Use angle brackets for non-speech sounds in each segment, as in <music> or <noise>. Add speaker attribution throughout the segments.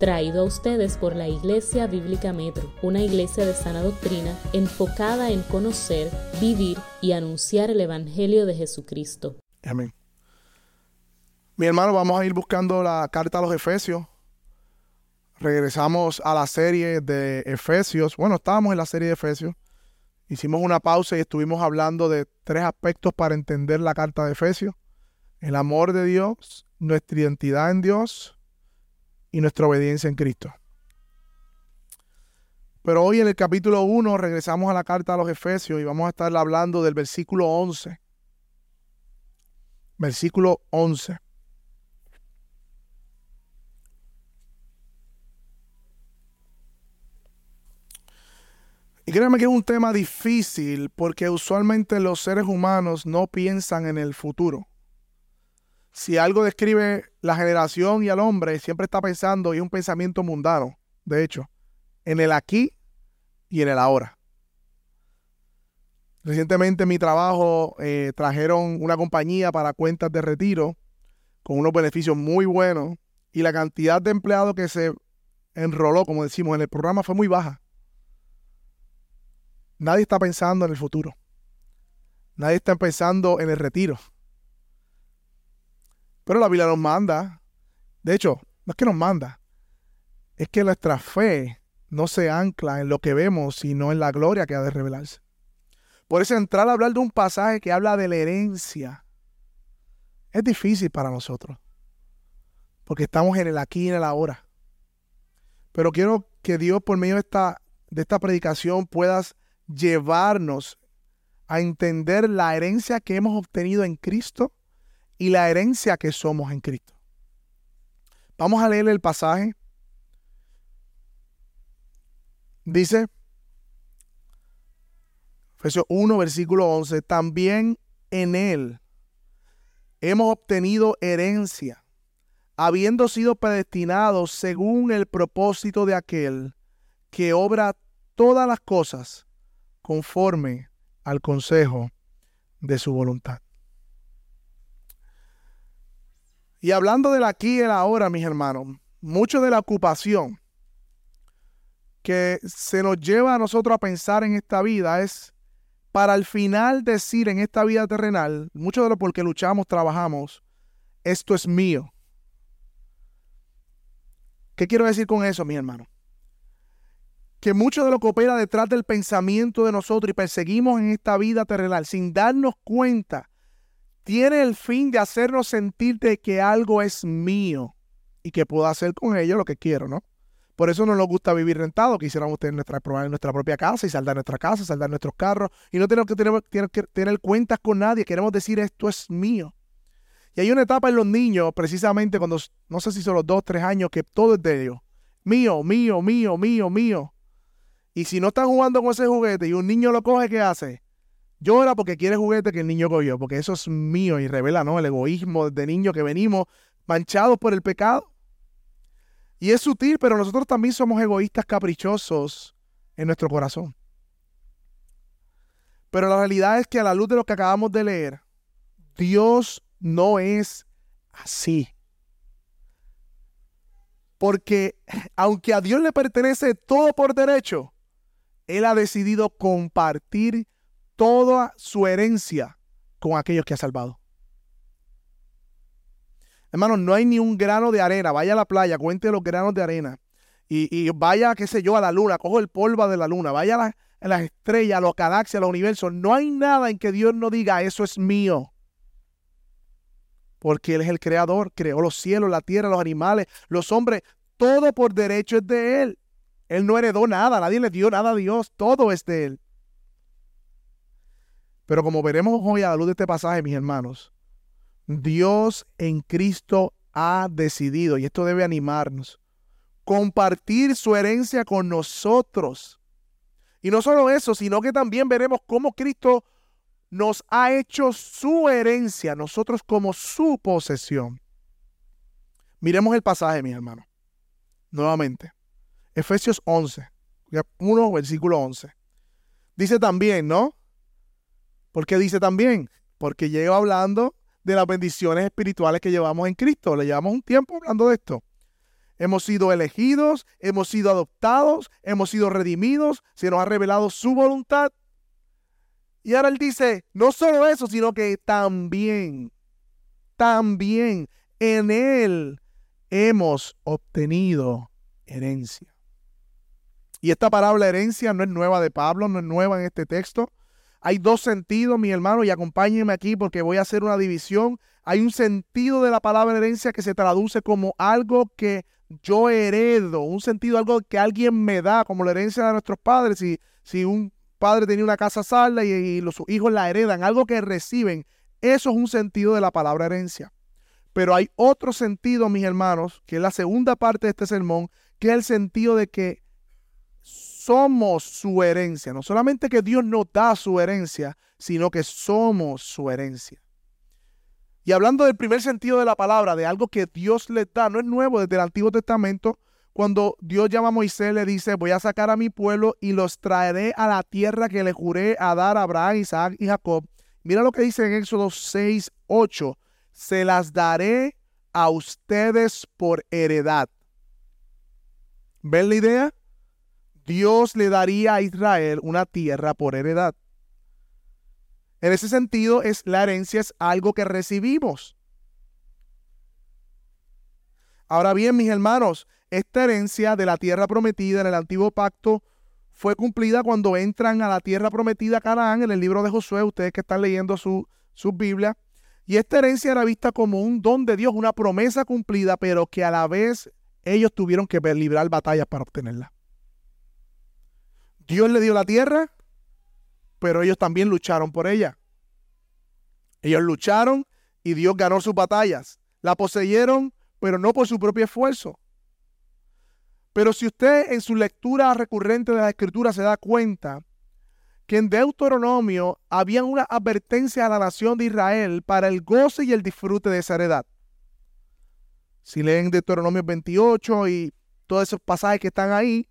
Speaker 1: traído a ustedes por la Iglesia Bíblica Metro, una iglesia de sana doctrina enfocada en conocer, vivir y anunciar el Evangelio de Jesucristo.
Speaker 2: Amén. Mi hermano, vamos a ir buscando la carta a los Efesios. Regresamos a la serie de Efesios. Bueno, estábamos en la serie de Efesios. Hicimos una pausa y estuvimos hablando de tres aspectos para entender la carta de Efesios. El amor de Dios, nuestra identidad en Dios y nuestra obediencia en Cristo. Pero hoy en el capítulo 1 regresamos a la carta a los Efesios y vamos a estar hablando del versículo 11. Versículo 11. Y créanme que es un tema difícil porque usualmente los seres humanos no piensan en el futuro si algo describe la generación y al hombre, siempre está pensando, y es un pensamiento mundano, de hecho, en el aquí y en el ahora. Recientemente en mi trabajo eh, trajeron una compañía para cuentas de retiro con unos beneficios muy buenos y la cantidad de empleados que se enroló, como decimos, en el programa fue muy baja. Nadie está pensando en el futuro. Nadie está pensando en el retiro. Pero la Biblia nos manda. De hecho, no es que nos manda. Es que nuestra fe no se ancla en lo que vemos, sino en la gloria que ha de revelarse. Por eso entrar a hablar de un pasaje que habla de la herencia es difícil para nosotros. Porque estamos en el aquí y en el ahora. Pero quiero que Dios por medio de esta, de esta predicación puedas llevarnos a entender la herencia que hemos obtenido en Cristo y la herencia que somos en Cristo. Vamos a leer el pasaje. Dice, Efesios 1, versículo 11, también en él hemos obtenido herencia, habiendo sido predestinados según el propósito de aquel que obra todas las cosas conforme al consejo de su voluntad. Y hablando del aquí y el ahora, mis hermanos, mucho de la ocupación que se nos lleva a nosotros a pensar en esta vida es para al final decir en esta vida terrenal, mucho de lo por que luchamos, trabajamos, esto es mío. ¿Qué quiero decir con eso, mis hermanos? Que mucho de lo que opera detrás del pensamiento de nosotros y perseguimos en esta vida terrenal sin darnos cuenta tiene el fin de hacernos sentir de que algo es mío y que puedo hacer con ello lo que quiero, ¿no? Por eso no nos gusta vivir rentado, quisiéramos tener nuestra, nuestra propia casa y saldar nuestra casa, saldar nuestros carros y no tenemos que tener, que tener cuentas con nadie, queremos decir esto es mío. Y hay una etapa en los niños, precisamente cuando, no sé si son los dos, tres años, que todo es de ellos. Mío, mío, mío, mío, mío. Y si no están jugando con ese juguete y un niño lo coge, ¿qué hace? Llora porque quiere juguete que el niño cogió, porque eso es mío y revela, ¿no? El egoísmo de niño que venimos manchados por el pecado. Y es sutil, pero nosotros también somos egoístas caprichosos en nuestro corazón. Pero la realidad es que a la luz de lo que acabamos de leer, Dios no es así. Porque aunque a Dios le pertenece todo por derecho, Él ha decidido compartir toda su herencia con aquellos que ha salvado. Hermanos, no hay ni un grano de arena. Vaya a la playa, cuente los granos de arena. Y, vaya, qué sé yo, a la luna, cojo el polvo de la luna, vaya a, las estrellas, a los galaxias, a los universos. No hay nada en que Dios no diga, eso es mío. Porque Él es el creador, creó los cielos, la tierra, los animales, los hombres. Todo por derecho es de Él. Él no heredó nada, nadie le dio nada a Dios, todo es de Él. Pero como veremos hoy a la luz de este pasaje, mis hermanos, Dios en Cristo ha decidido, y esto debe animarnos, compartir su herencia con nosotros. Y no solo eso, sino que también veremos cómo Cristo nos ha hecho su herencia, nosotros como su posesión. Miremos el pasaje, mis hermanos. Nuevamente. Efesios 11, 1, versículo 11. Dice también, ¿no? ¿Por qué dice también? Porque llevo hablando de las bendiciones espirituales que llevamos en Cristo. Le llevamos un tiempo hablando de esto. Hemos sido elegidos, hemos sido adoptados, hemos sido redimidos, se nos ha revelado su voluntad. Y ahora él dice, no solo eso, sino que también, también en él hemos obtenido herencia. Y esta palabra herencia no es nueva de Pablo, no es nueva en este texto. Hay dos sentidos, mi hermano, y acompáñenme aquí porque voy a hacer una división. Hay un sentido de la palabra herencia que se traduce como algo que yo heredo, un sentido, algo que alguien me da, como la herencia de nuestros padres. Si, si un padre tenía una casa salda y, los hijos la heredan, algo que reciben, eso es un sentido de la palabra herencia. Pero hay otro sentido, mis hermanos, que es la segunda parte de este sermón, que es el sentido de que somos su herencia. No solamente que Dios nos da su herencia, sino que somos su herencia. Y hablando del primer sentido de la palabra, de algo que Dios le da, no es nuevo desde el Antiguo Testamento, cuando Dios llama a Moisés, le dice, voy a sacar a mi pueblo y los traeré a la tierra que le juré a dar a Abraham, Isaac y Jacob. Mira lo que dice en Éxodo 6, 8. Se las daré a ustedes por heredad. ¿Ven la idea? Dios le daría a Israel una tierra por heredad. En ese sentido, es, la herencia es algo que recibimos. Ahora bien, mis hermanos, esta herencia de la tierra prometida en el antiguo pacto fue cumplida cuando entran a la tierra prometida Canaán en el libro de Josué, ustedes que están leyendo su, su Biblia. Y esta herencia era vista como un don de Dios, una promesa cumplida, pero que a la vez ellos tuvieron que librar batallas para obtenerla. Dios le dio la tierra, pero ellos también lucharon por ella. Ellos lucharon y Dios ganó sus batallas. La poseyeron, pero no por su propio esfuerzo. Pero si usted en su lectura recurrente de la escritura se da cuenta que en Deuteronomio había una advertencia a la nación de Israel para el goce y el disfrute de esa heredad. Si leen Deuteronomio 28 y todos esos pasajes que están ahí,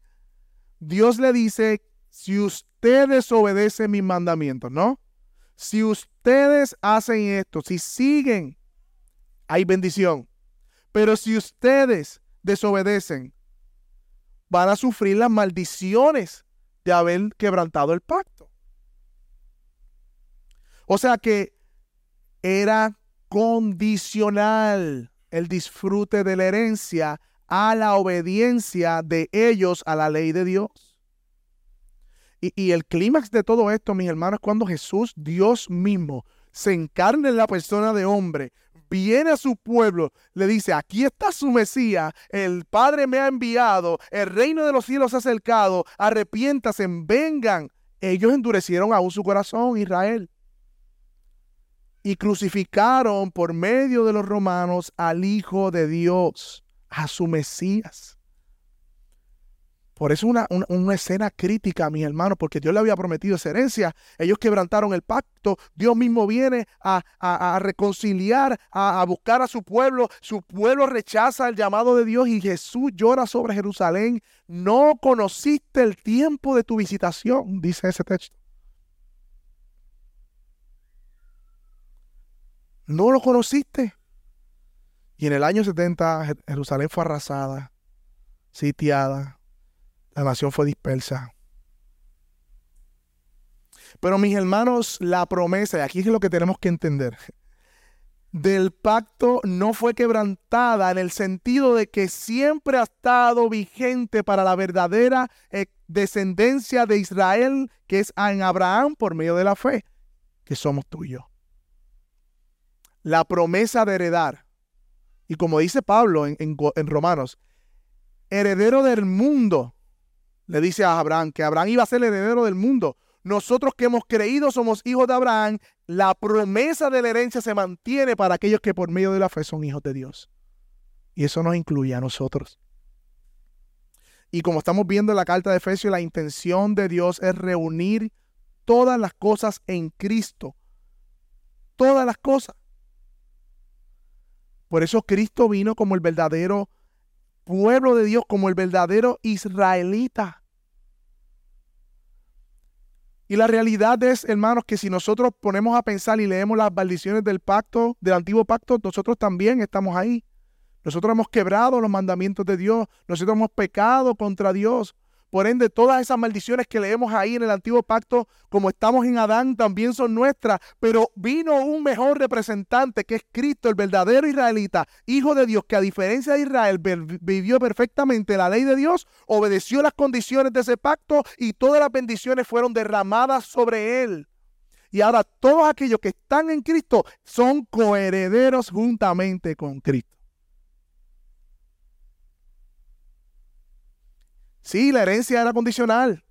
Speaker 2: Dios le dice si ustedes obedecen mis mandamientos, ¿no? Si ustedes hacen esto, si siguen, hay bendición. Pero si ustedes desobedecen, van a sufrir las maldiciones de haber quebrantado el pacto. O sea que era condicional el disfrute de la herencia a la obediencia de ellos a la ley de Dios. Y, el clímax de todo esto, mis hermanos, es cuando Jesús, Dios mismo, se encarna en la persona de hombre, viene a su pueblo, le dice, aquí está su Mesías, el Padre me ha enviado, el reino de los cielos ha acercado, arrepiéntase, vengan. Ellos endurecieron aún su corazón, Israel. Y crucificaron por medio de los romanos al Hijo de Dios, a su Mesías. Por eso una, una, escena crítica, mis hermanos, porque Dios le había prometido esa herencia. Ellos quebrantaron el pacto. Dios mismo viene a, reconciliar, a, buscar a su pueblo. Su pueblo rechaza el llamado de Dios y Jesús llora sobre Jerusalén. No conociste el tiempo de tu visitación, dice ese texto. No lo conociste. Y en el año 70 Jerusalén fue arrasada, sitiada, la nación fue dispersa. Pero mis hermanos, la promesa, y aquí es lo que tenemos que entender, del pacto no fue quebrantada en el sentido de que siempre ha estado vigente para la verdadera eh, descendencia de Israel, que es en Abraham por medio de la fe, que somos yo. La promesa de heredar, y como dice Pablo en, en Romanos, heredero del mundo le dice a Abraham que Abraham iba a ser el heredero del mundo. Nosotros que hemos creído somos hijos de Abraham. La promesa de la herencia se mantiene para aquellos que por medio de la fe son hijos de Dios. Y eso nos incluye a nosotros. Y como estamos viendo en la carta de Efesios, la intención de Dios es reunir todas las cosas en Cristo. Todas las cosas. Por eso Cristo vino como el verdadero pueblo de Dios, como el verdadero israelita. Y la realidad es, hermanos, que si nosotros ponemos a pensar y leemos las maldiciones del pacto, del antiguo pacto, nosotros también estamos ahí. Nosotros hemos quebrado los mandamientos de Dios. Nosotros hemos pecado contra Dios. Por ende, todas esas maldiciones que leemos ahí en el antiguo pacto, como estamos en Adán, también son nuestras. Pero vino un mejor representante, que es Cristo, el verdadero israelita, hijo de Dios, que a diferencia de Israel vivió perfectamente la ley de Dios, obedeció las condiciones de ese pacto y todas las bendiciones fueron derramadas sobre él. Y ahora todos aquellos que están en Cristo son coherederos juntamente con Cristo. Sí, la herencia era condicional.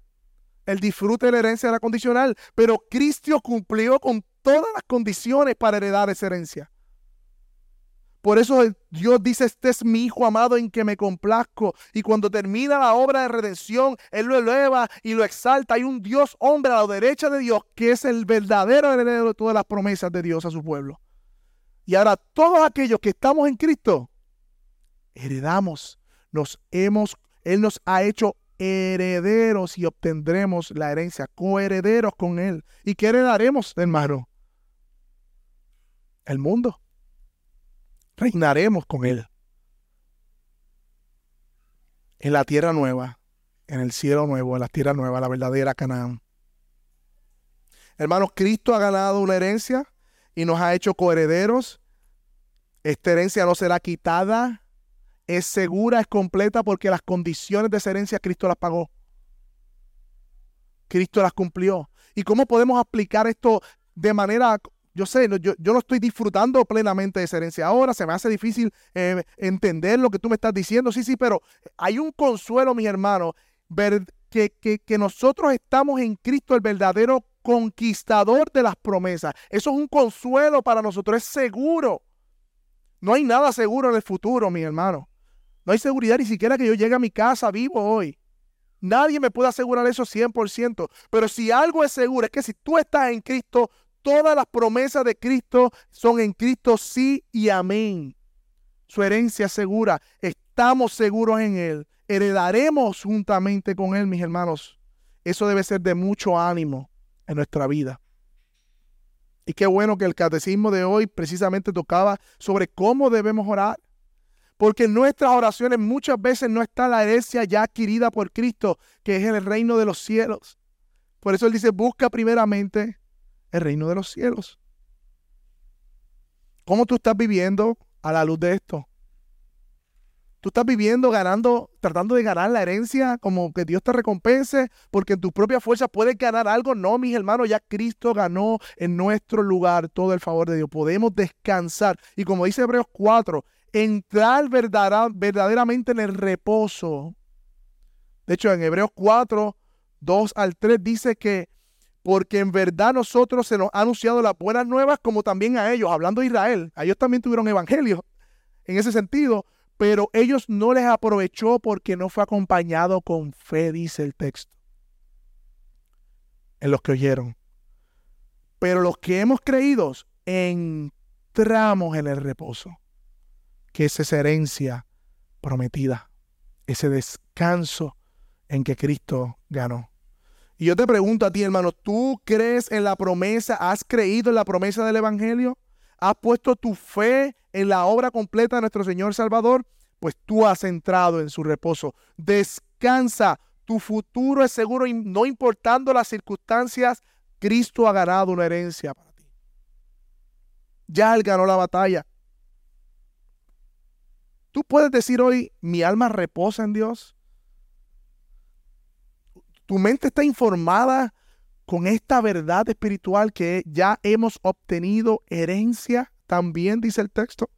Speaker 2: El disfrute de la herencia era condicional. Pero Cristo cumplió con todas las condiciones para heredar esa herencia. Por eso Dios dice, este es mi Hijo amado en que me complazco. Y cuando termina la obra de redención, Él lo eleva y lo exalta. Hay un Dios hombre a la derecha de Dios que es el verdadero heredero de todas las promesas de Dios a su pueblo. Y ahora todos aquellos que estamos en Cristo, heredamos, nos hemos él nos ha hecho herederos y obtendremos la herencia, coherederos con Él. ¿Y qué heredaremos, hermano? El mundo. Reinaremos con Él. En la tierra nueva, en el cielo nuevo, en la tierra nueva, la verdadera Canaán. Hermanos, Cristo ha ganado una herencia y nos ha hecho coherederos. Esta herencia no será quitada es segura, es completa, porque las condiciones de esa herencia Cristo las pagó. Cristo las cumplió. ¿Y cómo podemos aplicar esto de manera, yo sé, yo, no estoy disfrutando plenamente de esa herencia ahora, se me hace difícil eh, entender lo que tú me estás diciendo, sí, sí, pero hay un consuelo, mis hermanos, ver, que, que, que nosotros estamos en Cristo, el verdadero conquistador de las promesas. Eso es un consuelo para nosotros, es seguro. No hay nada seguro en el futuro, mi hermano. No hay seguridad ni siquiera que yo llegue a mi casa vivo hoy. Nadie me puede asegurar eso 100%. Pero si algo es seguro es que si tú estás en Cristo, todas las promesas de Cristo son en Cristo sí y amén. Su herencia es segura. Estamos seguros en Él. Heredaremos juntamente con Él, mis hermanos. Eso debe ser de mucho ánimo en nuestra vida. Y qué bueno que el catecismo de hoy precisamente tocaba sobre cómo debemos orar. Porque en nuestras oraciones muchas veces no está la herencia ya adquirida por Cristo, que es el reino de los cielos. Por eso Él dice, busca primeramente el reino de los cielos. ¿Cómo tú estás viviendo a la luz de esto? Tú estás viviendo ganando, tratando de ganar la herencia, como que Dios te recompense, porque en tu propia fuerza puedes ganar algo. No, mis hermanos, ya Cristo ganó en nuestro lugar todo el favor de Dios. Podemos descansar. Y como dice Hebreos 4, entrar verdaderamente en el reposo. De hecho, en Hebreos 4, 2 al 3 dice que porque en verdad nosotros se nos ha anunciado las buenas nuevas como también a ellos, hablando de Israel. A ellos también tuvieron evangelio en ese sentido, pero ellos no les aprovechó porque no fue acompañado con fe, dice el texto, en los que oyeron. Pero los que hemos creído entramos en el reposo que es esa herencia prometida, ese descanso en que Cristo ganó. Y yo te pregunto a ti, hermano, ¿tú crees en la promesa? ¿Has creído en la promesa del Evangelio? ¿Has puesto tu fe en la obra completa de nuestro Señor Salvador? Pues tú has entrado en su reposo. Descansa. Tu futuro es seguro no importando las circunstancias, Cristo ha ganado una herencia para ti. Ya Él ganó la batalla. Tú puedes decir hoy, mi alma reposa en Dios. Tu mente está informada con esta verdad espiritual que ya hemos obtenido herencia, también dice el texto.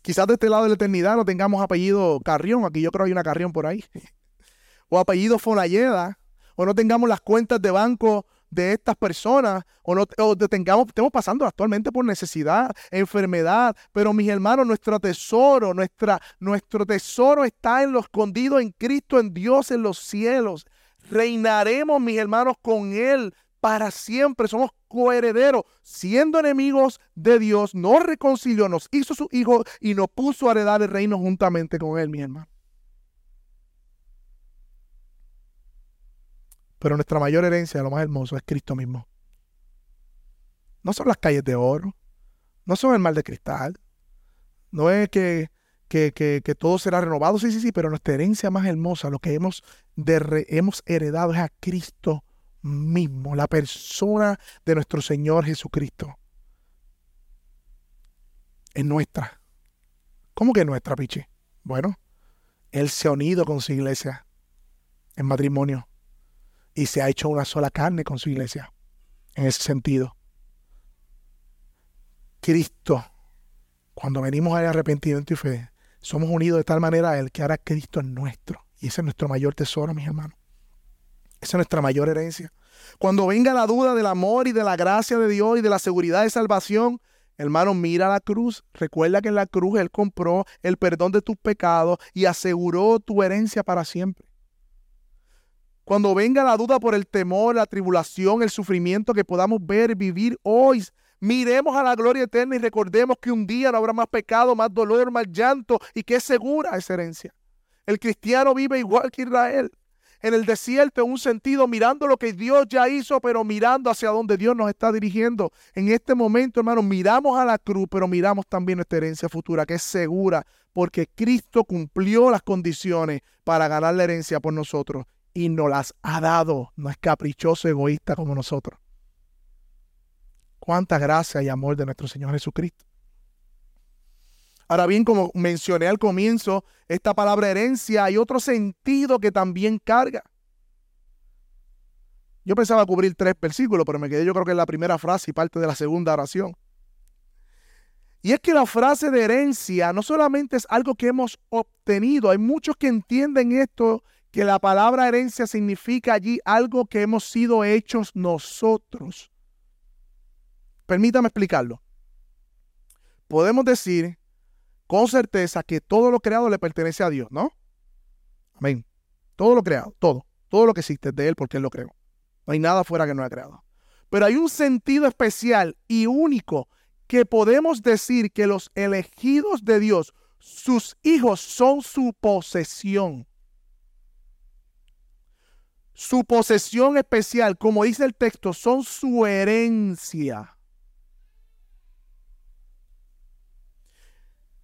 Speaker 2: Quizás de este lado de la eternidad no tengamos apellido Carrión, aquí yo creo que hay una Carrión por ahí, <laughs> o apellido Fonalleda, o no tengamos las cuentas de banco de estas personas o, no, tengamos, estemos pasando actualmente por necesidad, enfermedad, pero mis hermanos, nuestro tesoro, nuestra, nuestro tesoro está en lo escondido en Cristo, en Dios, en los cielos. Reinaremos, mis hermanos, con Él para siempre. Somos coherederos, siendo enemigos de Dios, nos reconcilió, nos hizo su hijo y nos puso a heredar el reino juntamente con Él, mi hermano. Pero nuestra mayor herencia, lo más hermoso, es Cristo mismo. No son las calles de oro, No son el mal de cristal. No es que, que, que, todo será renovado, sí, sí, sí, pero nuestra herencia más hermosa, lo que hemos, hemos heredado es a Cristo mismo, la persona de nuestro Señor Jesucristo. Es nuestra. ¿Cómo que es nuestra, Pichi? Bueno, Él se ha unido con su iglesia en matrimonio y se ha hecho una sola carne con su iglesia. En ese sentido. Cristo, cuando venimos al arrepentimiento y fe, somos unidos de tal manera a Él que ahora Cristo es nuestro. Y ese es nuestro mayor tesoro, mis hermanos. Esa es nuestra mayor herencia. Cuando venga la duda del amor y de la gracia de Dios y de la seguridad de salvación, hermano, mira la cruz. Recuerda que en la cruz Él compró el perdón de tus pecados y aseguró tu herencia para siempre. Cuando venga la duda por el temor, la tribulación, el sufrimiento que podamos ver, vivir hoy, miremos a la gloria eterna y recordemos que un día no habrá más pecado, más dolor, más llanto y que es segura esa herencia. El cristiano vive igual que Israel, en el desierto en un sentido, mirando lo que Dios ya hizo, pero mirando hacia donde Dios nos está dirigiendo. En este momento, hermano, miramos a la cruz, pero miramos también nuestra herencia futura, que es segura, porque Cristo cumplió las condiciones para ganar la herencia por nosotros y nos las ha dado. No es caprichoso, egoísta como nosotros. Cuánta gracia y amor de nuestro Señor Jesucristo. Ahora bien, como mencioné al comienzo, esta palabra herencia hay otro sentido que también carga. Yo pensaba cubrir tres versículos, pero me quedé yo creo que en la primera frase y parte de la segunda oración. Y es que la frase de herencia no solamente es algo que hemos obtenido, hay muchos que entienden esto que la palabra herencia significa allí algo que hemos sido hechos nosotros. Permítame explicarlo. Podemos decir con certeza que todo lo creado le pertenece a Dios, ¿no? Amén. Todo lo creado, todo, todo lo que existe es de Él porque Él lo creó. No hay nada fuera que no haya creado. Pero hay un sentido especial y único que podemos decir que los elegidos de Dios, sus hijos, son su posesión su posesión especial, como dice el texto, son su herencia.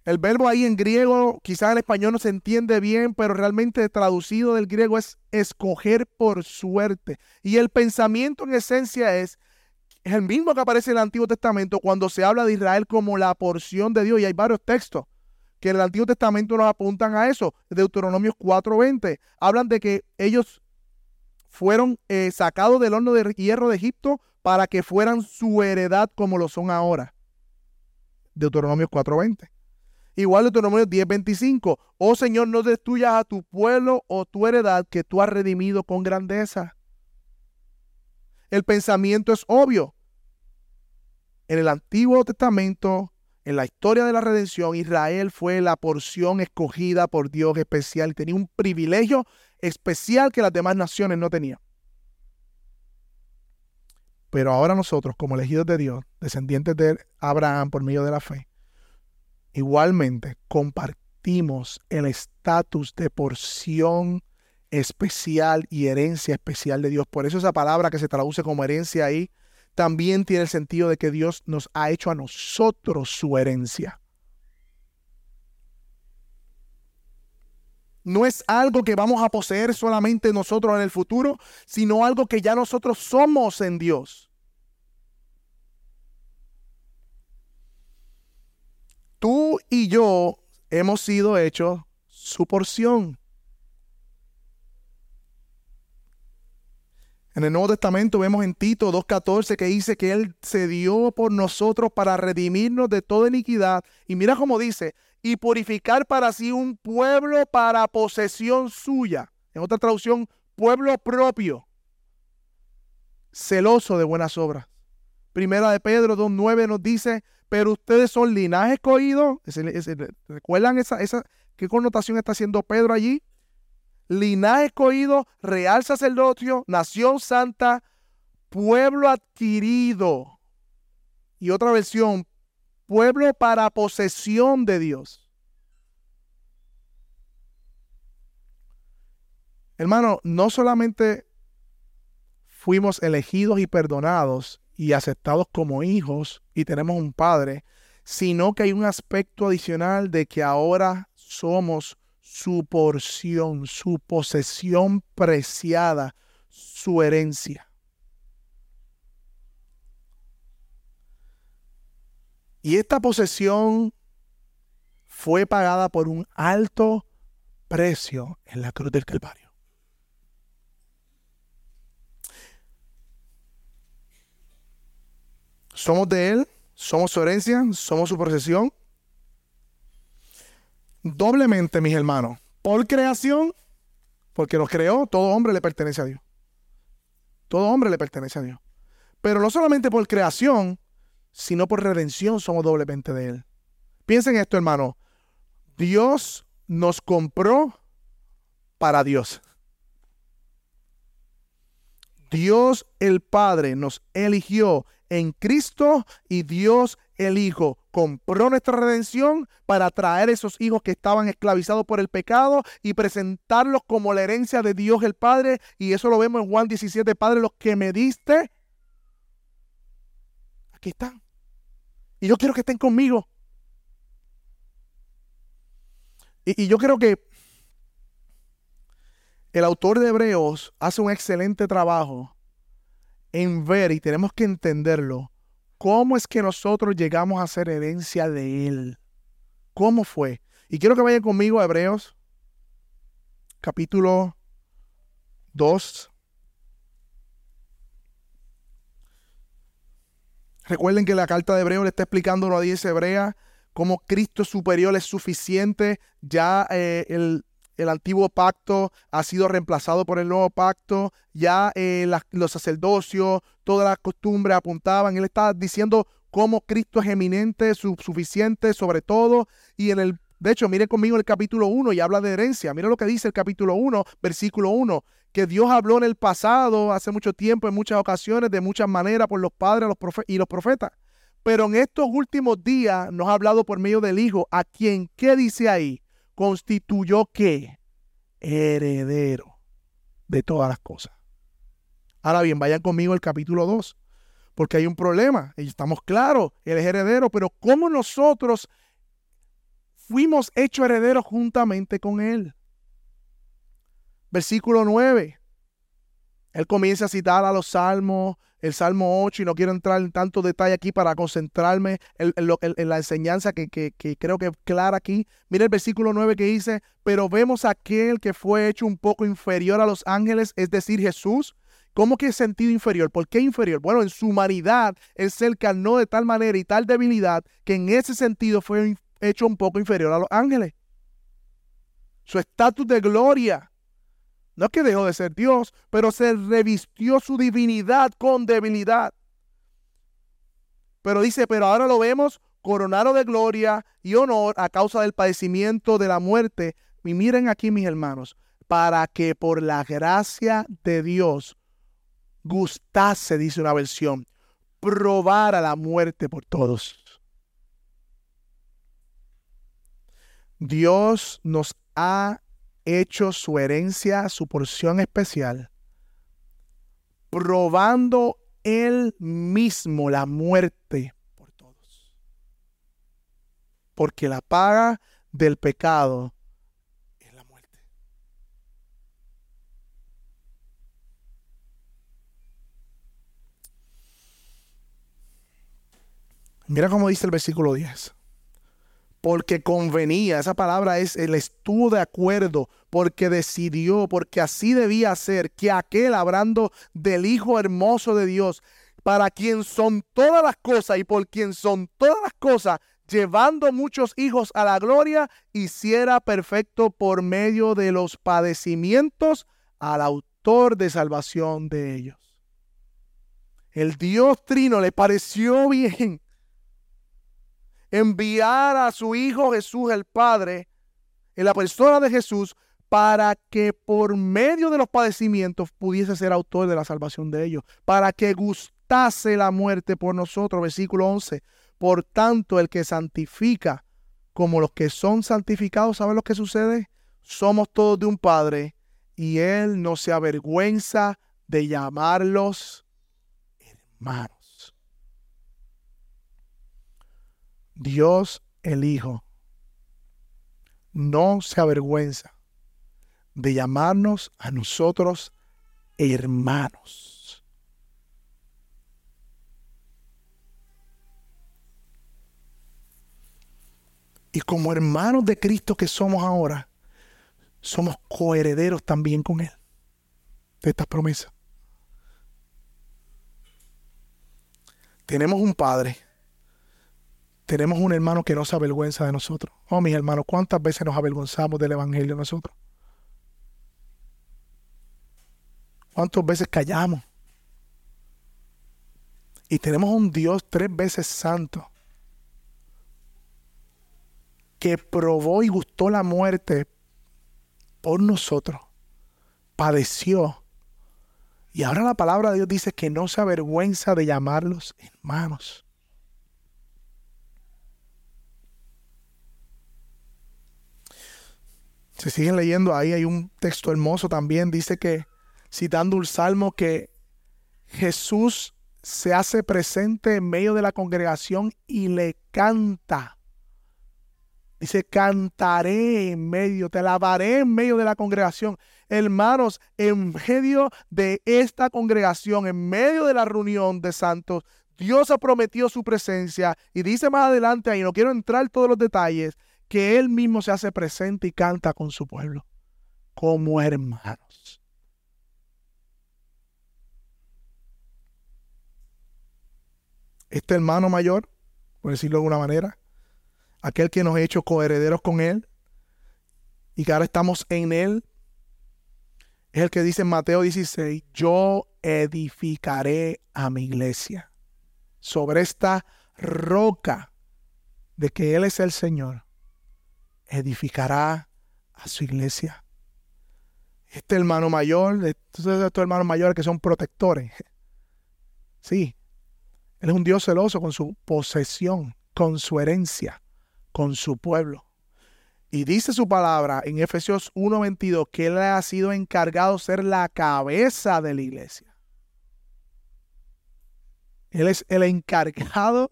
Speaker 2: El verbo ahí en griego, quizás en español no se entiende bien, pero realmente traducido del griego es escoger por suerte. Y el pensamiento en esencia es, el mismo que aparece en el Antiguo Testamento cuando se habla de Israel como la porción de Dios. Y hay varios textos que en el Antiguo Testamento nos apuntan a eso. Deuteronomios 4:20. Hablan de que ellos fueron eh, sacados del horno de hierro de Egipto para que fueran su heredad como lo son ahora. Deuteronomio 4:20. Igual Deuteronomio 10:25. Oh Señor, no destruyas a tu pueblo o tu heredad que tú has redimido con grandeza. El pensamiento es obvio. En el Antiguo Testamento, en la historia de la redención, Israel fue la porción escogida por Dios especial. Tenía un privilegio especial que las demás naciones no tenían. Pero ahora nosotros, como elegidos de Dios, descendientes de Abraham por medio de la fe, igualmente compartimos el estatus de porción especial y herencia especial de Dios. Por eso esa palabra que se traduce como herencia ahí también tiene el sentido de que Dios nos ha hecho a nosotros su herencia. No es algo que vamos a poseer solamente nosotros en el futuro, sino algo que ya nosotros somos en Dios. Tú y yo hemos sido hechos su porción. En el Nuevo Testamento vemos en Tito 2.14 que dice que Él se dio por nosotros para redimirnos de toda iniquidad. Y mira cómo dice, y purificar para sí un pueblo para posesión suya. En otra traducción, pueblo propio, celoso de buenas obras. Primera de Pedro 2.9 nos dice, pero ustedes son linaje escogido. ¿Recuerdan esa, qué connotación está haciendo Pedro allí? Linaje escogido, real sacerdocio, nación santa, pueblo adquirido. Y otra versión, pueblo para posesión de Dios. Hermano, no solamente fuimos elegidos y perdonados y aceptados como hijos y tenemos un padre, sino que hay un aspecto adicional de que ahora somos su porción, su posesión preciada, su herencia. Y esta posesión fue pagada por un alto precio en la cruz del Calvario. Somos de Él, somos su herencia, somos su posesión. Doblemente, mis hermanos, por creación, porque nos creó, todo hombre le pertenece a Dios. Todo hombre le pertenece a Dios. Pero no solamente por creación, sino por redención somos doblemente de Él. Piensen esto, hermano. Dios nos compró para Dios. Dios el Padre nos eligió en Cristo y Dios el Hijo compró nuestra redención para traer esos hijos que estaban esclavizados por el pecado y presentarlos como la herencia de Dios el Padre. Y eso lo vemos en Juan 17, Padre, los que me diste, aquí están. Y yo quiero que estén conmigo. Y, yo creo que el autor de Hebreos hace un excelente trabajo en ver, y tenemos que entenderlo, cómo es que nosotros llegamos a ser herencia de Él. ¿Cómo fue? Y quiero que vayan conmigo a Hebreos, capítulo 2. Recuerden que la carta de Hebreos le está explicando a la audiencia hebrea como Cristo superior es suficiente, ya eh, el, antiguo pacto ha sido reemplazado por el nuevo pacto, ya eh, los sacerdocios, todas las costumbres apuntaban, él está diciendo cómo Cristo es eminente, suficiente sobre todo, y en el de hecho, mire conmigo el capítulo 1 y habla de herencia. Mire lo que dice el capítulo 1, versículo 1, que Dios habló en el pasado, hace mucho tiempo, en muchas ocasiones, de muchas maneras, por los padres y los profetas. Pero en estos últimos días nos ha hablado por medio del Hijo, a quien, ¿qué dice ahí? Constituyó qué? Heredero de todas las cosas. Ahora bien, vayan conmigo al capítulo 2, porque hay un problema. Estamos claros, él es heredero, pero ¿cómo nosotros fuimos hechos herederos juntamente con él? Versículo 9. Él comienza a citar a los salmos, el Salmo 8, y no quiero entrar en tanto detalle aquí para concentrarme en, la enseñanza que, creo que es clara aquí. Mira el versículo 9 que dice, pero vemos a aquel que fue hecho un poco inferior a los ángeles, es decir, Jesús. ¿Cómo que sentido inferior? ¿Por qué inferior? Bueno, en su humanidad, él se encarnó de tal manera y tal debilidad que en ese sentido fue hecho un poco inferior a los ángeles. Su estatus de gloria no es que dejó de ser Dios, pero se revistió su divinidad con debilidad. Pero dice, pero ahora lo vemos coronado de gloria y honor a causa del padecimiento de la muerte. Y miren aquí, mis hermanos, para que por la gracia de Dios gustase, dice una versión, probara la muerte por todos. Dios nos ha hecho su herencia, su porción especial, probando él mismo la muerte por todos. Porque la paga del pecado es la muerte. Mira cómo dice el versículo 10 porque convenía, esa palabra es, el estuvo de acuerdo, porque decidió, porque así debía ser, que aquel, hablando del Hijo hermoso de Dios, para quien son todas las cosas y por quien son todas las cosas, llevando muchos hijos a la gloria, hiciera perfecto por medio de los padecimientos al autor de salvación de ellos. El Dios Trino le pareció bien enviar a su Hijo Jesús el Padre en la persona de Jesús para que por medio de los padecimientos pudiese ser autor de la salvación de ellos, para que gustase la muerte por nosotros, versículo 11. Por tanto, el que santifica como los que son santificados, ¿saben lo que sucede? Somos todos de un Padre y Él no se avergüenza de llamarlos hermanos. Dios el Hijo no se avergüenza de llamarnos a nosotros hermanos. Y como hermanos de Cristo que somos ahora, somos coherederos también con Él de estas promesas. Tenemos un Padre tenemos un hermano que no se avergüenza de nosotros. Oh, mis hermanos, ¿cuántas veces nos avergonzamos del Evangelio nosotros? ¿Cuántas veces callamos? Y tenemos un Dios tres veces santo que probó y gustó la muerte por nosotros, padeció. Y ahora la palabra de Dios dice que no se avergüenza de llamarlos hermanos. Si siguen leyendo, ahí hay un texto hermoso también. Dice que, citando un salmo, que Jesús se hace presente en medio de la congregación y le canta. Dice, cantaré en medio, te alabaré en medio de la congregación. Hermanos, en medio de esta congregación, en medio de la reunión de santos, Dios ha prometido su presencia y dice más adelante, ahí no quiero entrar en todos los detalles, que Él mismo se hace presente y canta con su pueblo, como hermanos. Este hermano mayor, por decirlo de alguna manera, aquel que nos ha hecho coherederos con Él y que ahora estamos en Él, es el que dice en Mateo 16, yo edificaré a mi iglesia sobre esta roca de que Él es el Señor edificará a su iglesia. Este hermano mayor, estos hermanos mayores que son protectores. <laughs> Sí, Él es un Dios celoso con su posesión, con su herencia, con su pueblo. Y dice su palabra en Efesios 1:22 que Él ha sido encargado de ser la cabeza de la iglesia. Él es el encargado,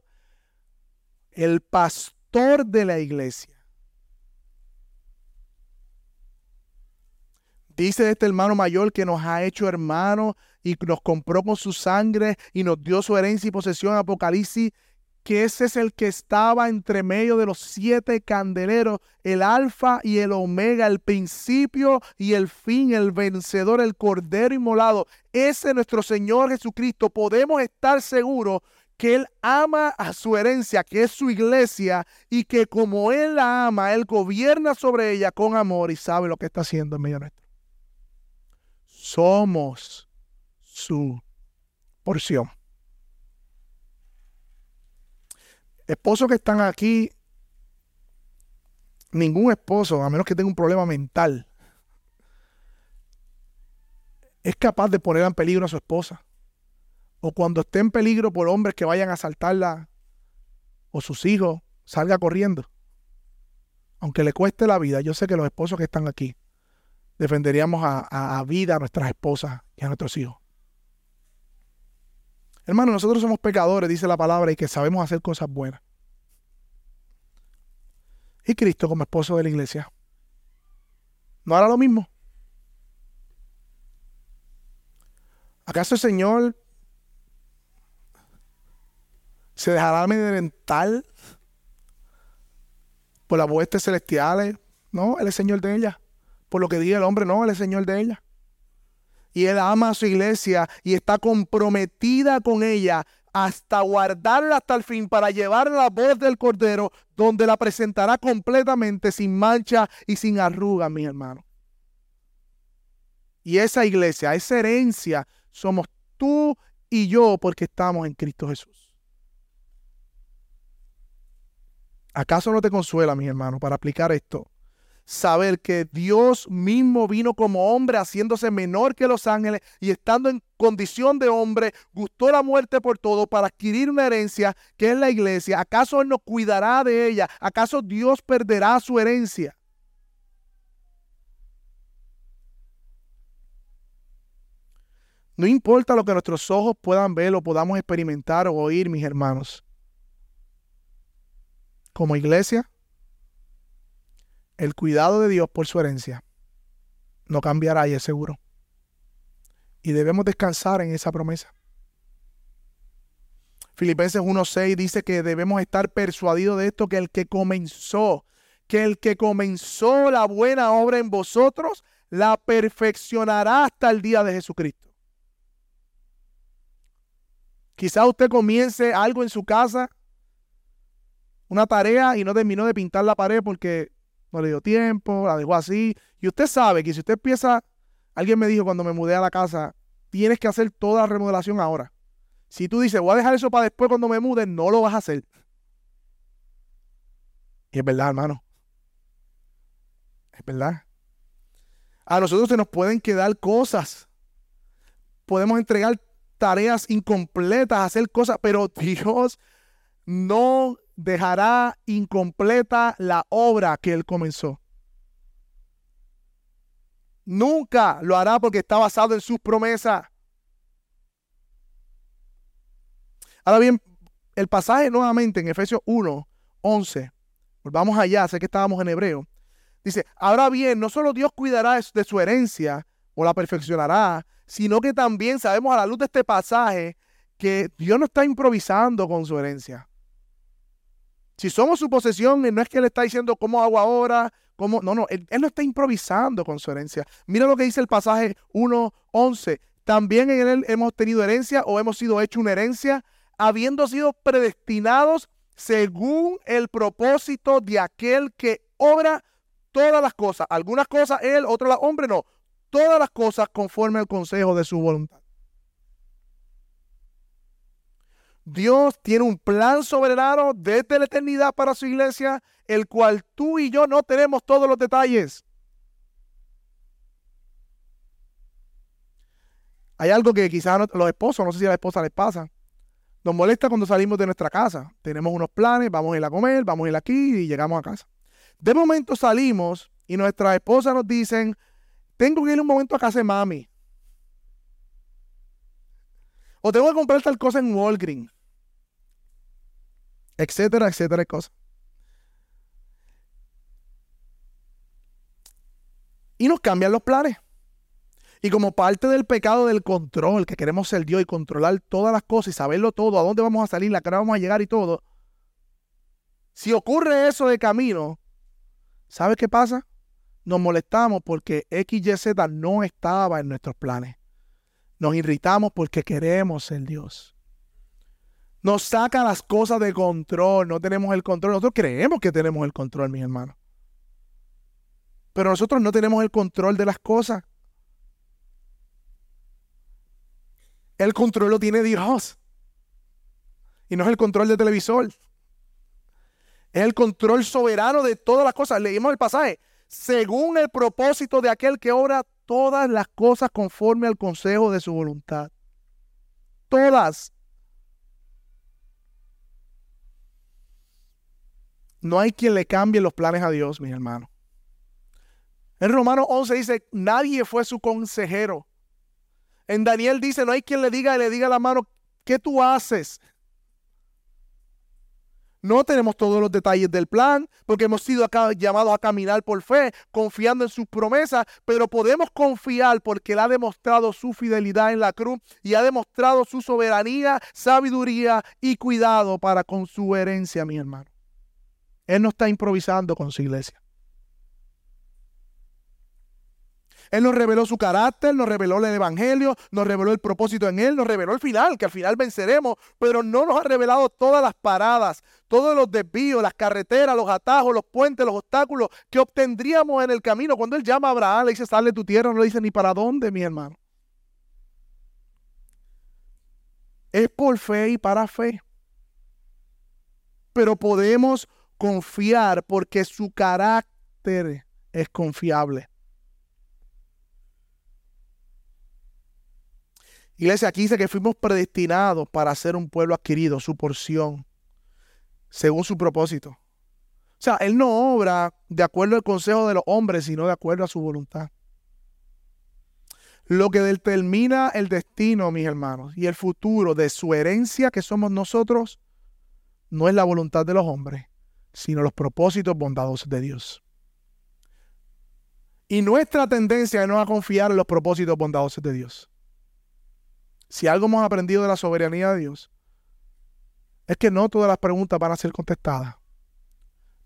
Speaker 2: el pastor de la iglesia. Dice este hermano mayor que nos ha hecho hermanos y nos compró con su sangre y nos dio su herencia y posesión Apocalipsis, que ese es el que estaba entre medio de los siete candeleros, el alfa y el omega, el principio y el fin, el vencedor, el cordero inmolado. Ese es nuestro Señor Jesucristo. Podemos estar seguros que Él ama a su herencia, que es su iglesia, y que como Él la ama, Él gobierna sobre ella con amor y sabe lo que está haciendo en medio nuestro somos su porción. Esposos que están aquí, ningún esposo, a menos que tenga un problema mental, es capaz de poner en peligro a su esposa. O cuando esté en peligro por hombres que vayan a asaltarla o sus hijos, salga corriendo. Aunque le cueste la vida, yo sé que los esposos que están aquí defenderíamos a, vida a nuestras esposas y a nuestros hijos. Hermano, nosotros somos pecadores, dice la palabra, y que sabemos hacer cosas buenas. Y Cristo como esposo de la iglesia, ¿no hará lo mismo? ¿Acaso el Señor se dejará amedrentar por las huestes celestiales? No, Él es Señor de ella por lo que diga el hombre, no, él es Señor de ella. Y él ama a su iglesia y está comprometida con ella hasta guardarla hasta el fin para llevar la voz del Cordero, donde la presentará completamente sin mancha y sin arruga, mi hermano. Y esa iglesia, esa herencia, somos tú y yo porque estamos en Cristo Jesús. ¿Acaso no te consuela, mi hermano, para aplicar esto? Saber que Dios mismo vino como hombre, haciéndose menor que los ángeles y estando en condición de hombre, gustó la muerte por todo para adquirir una herencia que es la iglesia. ¿Acaso Él no cuidará de ella? ¿Acaso Dios perderá su herencia? No importa lo que nuestros ojos puedan ver o podamos experimentar o oír, mis hermanos. como iglesia, el cuidado de Dios por su herencia no cambiará y es seguro. Y debemos descansar en esa promesa. Filipenses 1.6 dice que debemos estar persuadidos de esto, que el que comenzó, que el que comenzó la buena obra en vosotros, la perfeccionará hasta el día de Jesucristo. Quizá usted comience algo en su casa, una tarea y no terminó de pintar la pared porque no le dio tiempo, la dejó así. Y usted sabe que si usted empieza, alguien me dijo cuando me mudé a la casa, tienes que hacer toda la remodelación ahora. Si tú dices, voy a dejar eso para después cuando me mude, no lo vas a hacer. Y es verdad, hermano. Es verdad. A nosotros se nos pueden quedar cosas. Podemos entregar tareas incompletas, hacer cosas, pero Dios no dejará incompleta la obra que Él comenzó. Nunca lo hará porque está basado en sus promesas. Ahora bien, el pasaje nuevamente en Efesios 1, 11, volvamos allá, sé que estábamos en hebreo, dice, ahora bien, no solo Dios cuidará de su herencia o la perfeccionará, sino que también sabemos a la luz de este pasaje que Dios no está improvisando con su herencia. Si somos su posesión, no es que Él está diciendo cómo hago ahora, cómo. No, no, él, él, no está improvisando con su herencia. Mira lo que dice el pasaje 1.11. También en Él hemos tenido herencia o hemos sido hecho una herencia habiendo sido predestinados según el propósito de aquel que obra todas las cosas. Algunas cosas él, otras las hombres no. Todas las cosas conforme al consejo de su voluntad. Dios tiene un plan soberano desde la eternidad para su iglesia, el cual tú y yo no tenemos todos los detalles. Hay algo que quizás los esposos, no sé si a la esposa les pasa, nos molesta cuando salimos de nuestra casa. Tenemos unos planes, vamos a ir a comer, vamos a ir aquí y llegamos a casa. De momento salimos y nuestras esposas nos dicen, tengo que ir un momento a casa de mami. O tengo que comprar tal cosa en Walgreens. Etcétera, etcétera, cosas. Y nos cambian los planes. Y como parte del pecado del control, que queremos ser Dios y controlar todas las cosas y saberlo todo, a dónde vamos a salir, a qué hora vamos a llegar y todo, si ocurre eso de camino, ¿sabes qué pasa? Nos molestamos porque XYZ no estaba en nuestros planes. Nos irritamos porque queremos ser Dios. Nos saca las cosas de control, no tenemos el control. Nosotros creemos que tenemos el control, mis hermanos. Pero nosotros no tenemos el control de las cosas. El control lo tiene Dios. Y no es el control de televisor. Es el control soberano de todas las cosas. Leímos el pasaje. Según el propósito de aquel que obra todas las cosas conforme al consejo de su voluntad. Todas. No hay quien le cambie los planes a Dios, mis hermanos. En Romanos 11 dice, nadie fue su consejero. En Daniel dice, no hay quien le diga y le diga a la mano, ¿qué tú haces? No tenemos todos los detalles del plan, porque hemos sido llamados a caminar por fe, confiando en sus promesas, pero podemos confiar porque Él ha demostrado su fidelidad en la cruz y ha demostrado su soberanía, sabiduría y cuidado para con su herencia, mi hermano. Él no está improvisando con su iglesia. Él nos reveló su carácter, nos reveló el Evangelio, nos reveló el propósito en Él, nos reveló el final, que al final venceremos, pero no nos ha revelado todas las paradas, todos los desvíos, las carreteras, los atajos, los puentes, los obstáculos que obtendríamos en el camino. Cuando Él llama a Abraham, le dice, sal de tu tierra, no le dice ni para dónde, mi hermano. Es por fe y para fe. Pero podemos confiar porque su carácter es confiable. Iglesia, aquí dice que fuimos predestinados para ser un pueblo adquirido, su porción, según su propósito. O sea, Él no obra de acuerdo al consejo de los hombres, sino de acuerdo a su voluntad. Lo que determina el destino, mis hermanos, y el futuro de su herencia que somos nosotros, no es la voluntad de los hombres, sino los propósitos bondadosos de Dios. Y nuestra tendencia es no a confiar en los propósitos bondadosos de Dios. Si algo hemos aprendido de la soberanía de Dios, es que no todas las preguntas van a ser contestadas,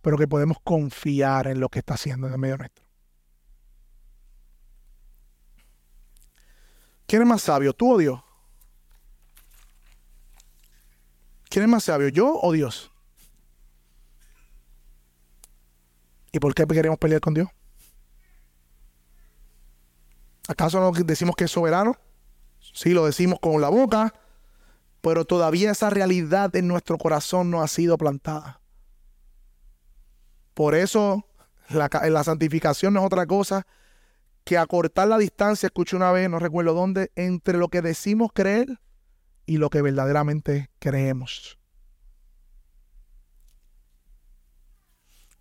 Speaker 2: pero que podemos confiar en lo que está haciendo en el medio nuestro. ¿Quién es más sabio, tú o Dios? ¿Quién es más sabio, yo o Dios? ¿Y por qué queremos pelear con Dios? ¿Acaso no decimos que es soberano? Sí, lo decimos con la boca, pero todavía esa realidad en nuestro corazón no ha sido plantada. Por eso la, la santificación no es otra cosa que acortar la distancia, escuché una vez, no recuerdo dónde, entre lo que decimos creer y lo que verdaderamente creemos.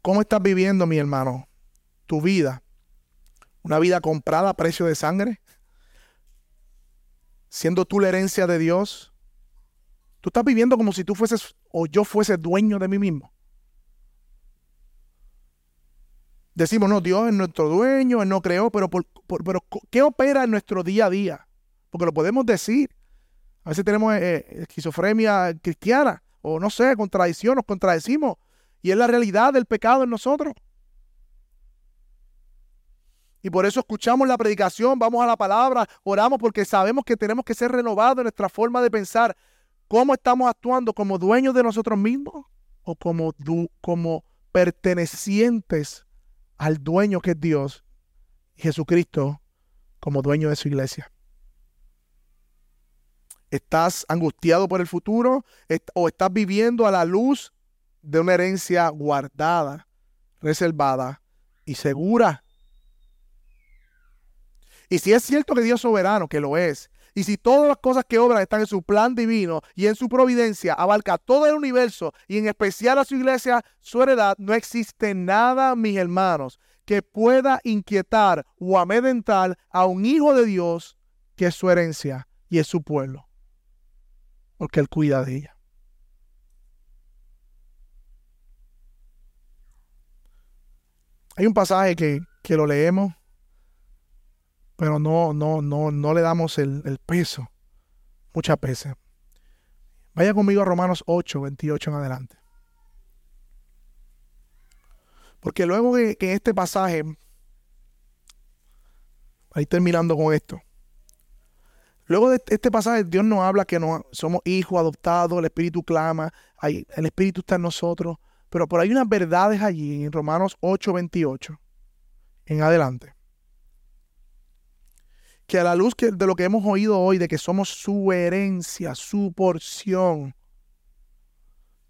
Speaker 2: ¿Cómo estás viviendo, mi hermano, tu vida? ¿Una vida comprada a precio de sangre? ¿Siendo tú la herencia de Dios? ¿Tú estás viviendo como si tú fueses o yo fuese dueño de mí mismo? Decimos, no, Dios es nuestro dueño, Él no creó, pero, pero ¿qué opera en nuestro día a día? Porque lo podemos decir. A veces tenemos eh, eh, esquizofrenia cristiana, o no sé, contradicción, nos contradecimos. Y es la realidad del pecado en nosotros. Y por eso escuchamos la predicación, vamos a la palabra, oramos porque sabemos que tenemos que ser renovados en nuestra forma de pensar. ¿Cómo estamos actuando? ¿Como dueños de nosotros mismos? ¿O como, como pertenecientes al dueño que es Dios, Jesucristo, como dueño de su iglesia. ¿Estás angustiado por el futuro o estás viviendo a la luz de una herencia guardada, reservada y segura? Y si es cierto que Dios es soberano, que lo es, y si todas las cosas que obran están en su plan divino y en su providencia, abarca todo el universo y en especial a su iglesia, su heredad, no existe nada, mis hermanos, que pueda inquietar o amedrentar a un hijo de Dios que es su herencia y es su pueblo, porque Él cuida de ella. Hay un pasaje que, que lo leemos pero no, no, no, no le damos el, peso muchas veces. Vaya conmigo a Romanos 8, 28 en adelante. Porque luego que, que este pasaje, ahí terminando con esto, luego de este pasaje Dios nos habla que no, somos hijos adoptados, el Espíritu clama, el Espíritu está en nosotros, pero por ahí unas verdades allí en Romanos 8, 28 en adelante que a la luz de lo que hemos oído hoy, de que somos su herencia, su porción,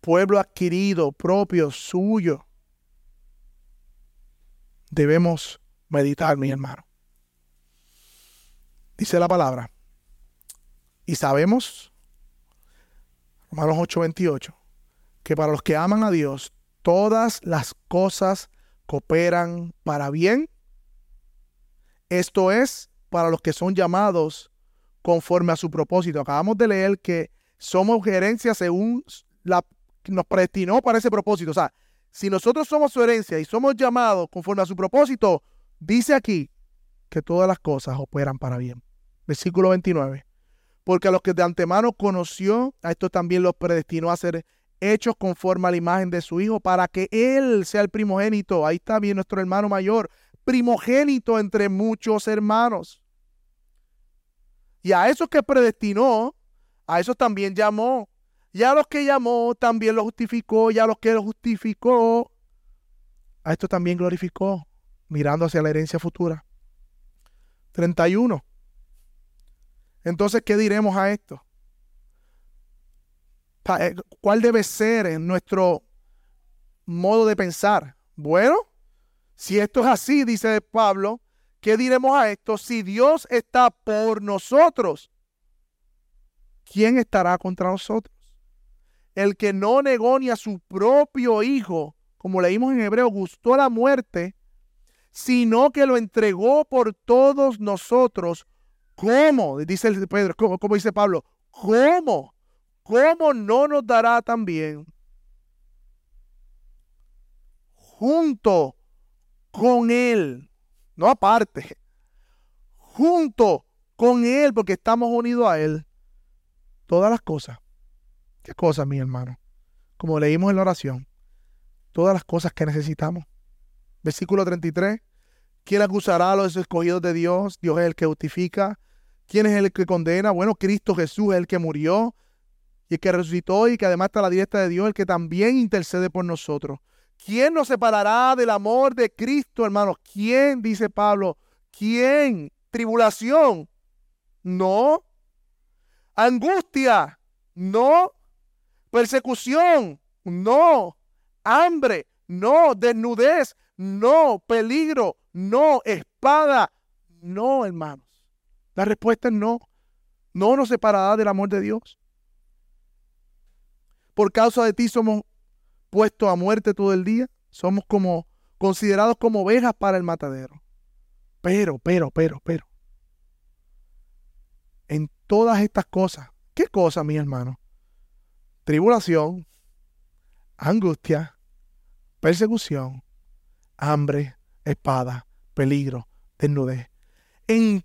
Speaker 2: pueblo adquirido, propio, suyo, debemos meditar, mi hermano. Dice la palabra. Y sabemos, Romanos 8:28, que para los que aman a Dios, todas las cosas cooperan para bien. Esto es para los que son llamados conforme a su propósito. Acabamos de leer que somos herencia según la nos predestinó para ese propósito. O sea, si nosotros somos su herencia y somos llamados conforme a su propósito, dice aquí que todas las cosas operan para bien. Versículo 29. Porque a los que de antemano conoció, a estos también los predestinó a ser hechos conforme a la imagen de su Hijo, para que Él sea el primogénito. Ahí está bien nuestro hermano mayor, primogénito entre muchos hermanos. Y a esos que predestinó, a esos también llamó. Y a los que llamó, también los justificó. Y a los que los justificó, a esto también glorificó, mirando hacia la herencia futura. 31. Entonces, ¿qué diremos a esto? Eh, ¿Cuál debe ser nuestro modo de pensar? Bueno, si esto es así, dice Pablo, ¿qué diremos a esto? Si Dios está por nosotros, ¿quién estará contra nosotros? El que no negó ni a su propio hijo, como leímos en hebreo, gustó la muerte, sino que lo entregó por todos nosotros. ¿Cómo? Dice Pedro, ¿cómo, dice Pablo? ¿Cómo? ¿Cómo no nos dará también junto con Él, no aparte, junto con Él, porque estamos unidos a Él, todas las cosas. ¿Qué cosas, mi hermano? Como leímos en la oración, todas las cosas que necesitamos. Versículo 33. ¿Quién acusará a los escogidos de Dios? Dios es el que justifica. ¿Quién es el que condena? Bueno, Cristo Jesús es el que murió y el que resucitó y que además está a la diestra de Dios, el que también intercede por nosotros. ¿Quién nos separará del amor de Cristo, hermanos? ¿Quién, dice Pablo? ¿Quién? ¿Tribulación? No. ¿Angustia? No. ¿Persecución? No. ¿Hambre? No. ¿Desnudez? No. ¿Peligro? No. ¿Espada? No, hermanos. La respuesta es no. No nos separará del amor de Dios. Por causa de ti somos puestos a muerte todo el día. Somos como considerados como ovejas para el matadero. Pero, pero, pero, pero. En todas estas cosas, ¿qué cosas, mi hermano? Tribulación, angustia, persecución, hambre, espada, peligro, desnudez. En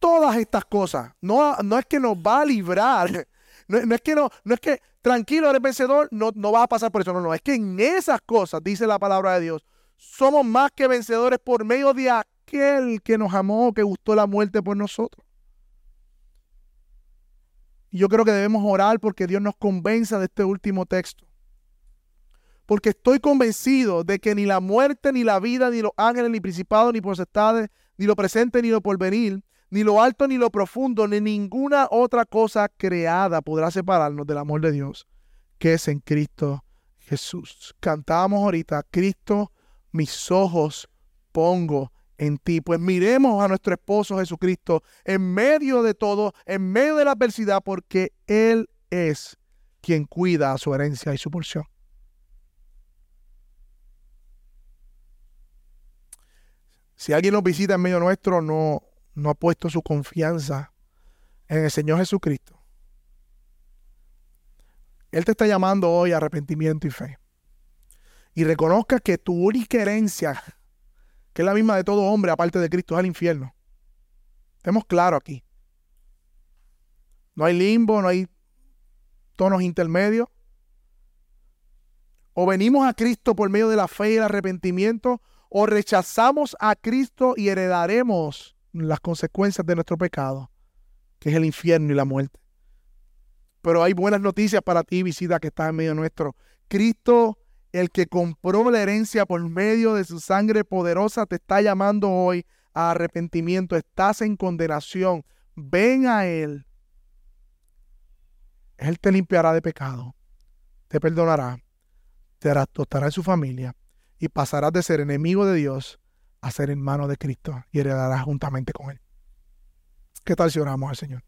Speaker 2: todas estas cosas, no, no es que nos va a librar, no, es que no, no es que tranquilo, eres vencedor, no, no vas a pasar por eso. No, no, es que en esas cosas, dice la palabra de Dios, somos más que vencedores por medio de aquel que nos amó, que gustó la muerte por nosotros. Y yo creo que debemos orar porque Dios nos convenza de este último texto. Porque estoy convencido de que ni la muerte, ni la vida, ni los ángeles, ni principados, ni potestades, ni lo presente, ni lo porvenir, ni lo alto ni lo profundo, ni ninguna otra cosa creada podrá separarnos del amor de Dios que es en Cristo Jesús. Cantamos ahorita, Cristo, mis ojos pongo en ti. Pues miremos a nuestro esposo Jesucristo en medio de todo, en medio de la adversidad, porque Él es quien cuida su herencia y su porción. Si alguien nos visita en medio nuestro, no, no ha puesto su confianza en el Señor Jesucristo, Él te está llamando hoy a arrepentimiento y fe. Y reconozca que tu única herencia, que es la misma de todo hombre aparte de Cristo, es el infierno. Estemos claros aquí. No hay limbo, no hay tonos intermedios. O venimos a Cristo por medio de la fe y el arrepentimiento, o rechazamos a Cristo y heredaremos las consecuencias de nuestro pecado, que es el infierno y la muerte. Pero hay buenas noticias para ti, visita que está en medio nuestro. Cristo, el que compró la herencia por medio de su sangre poderosa, te está llamando hoy a arrepentimiento. Estás en condenación. Ven a Él. Él te limpiará de pecado, te perdonará, te adoptará en su familia y pasarás de ser enemigo de Dios a ser hermano de Cristo y heredarás juntamente con Él. ¿Qué tal si oramos al Señor?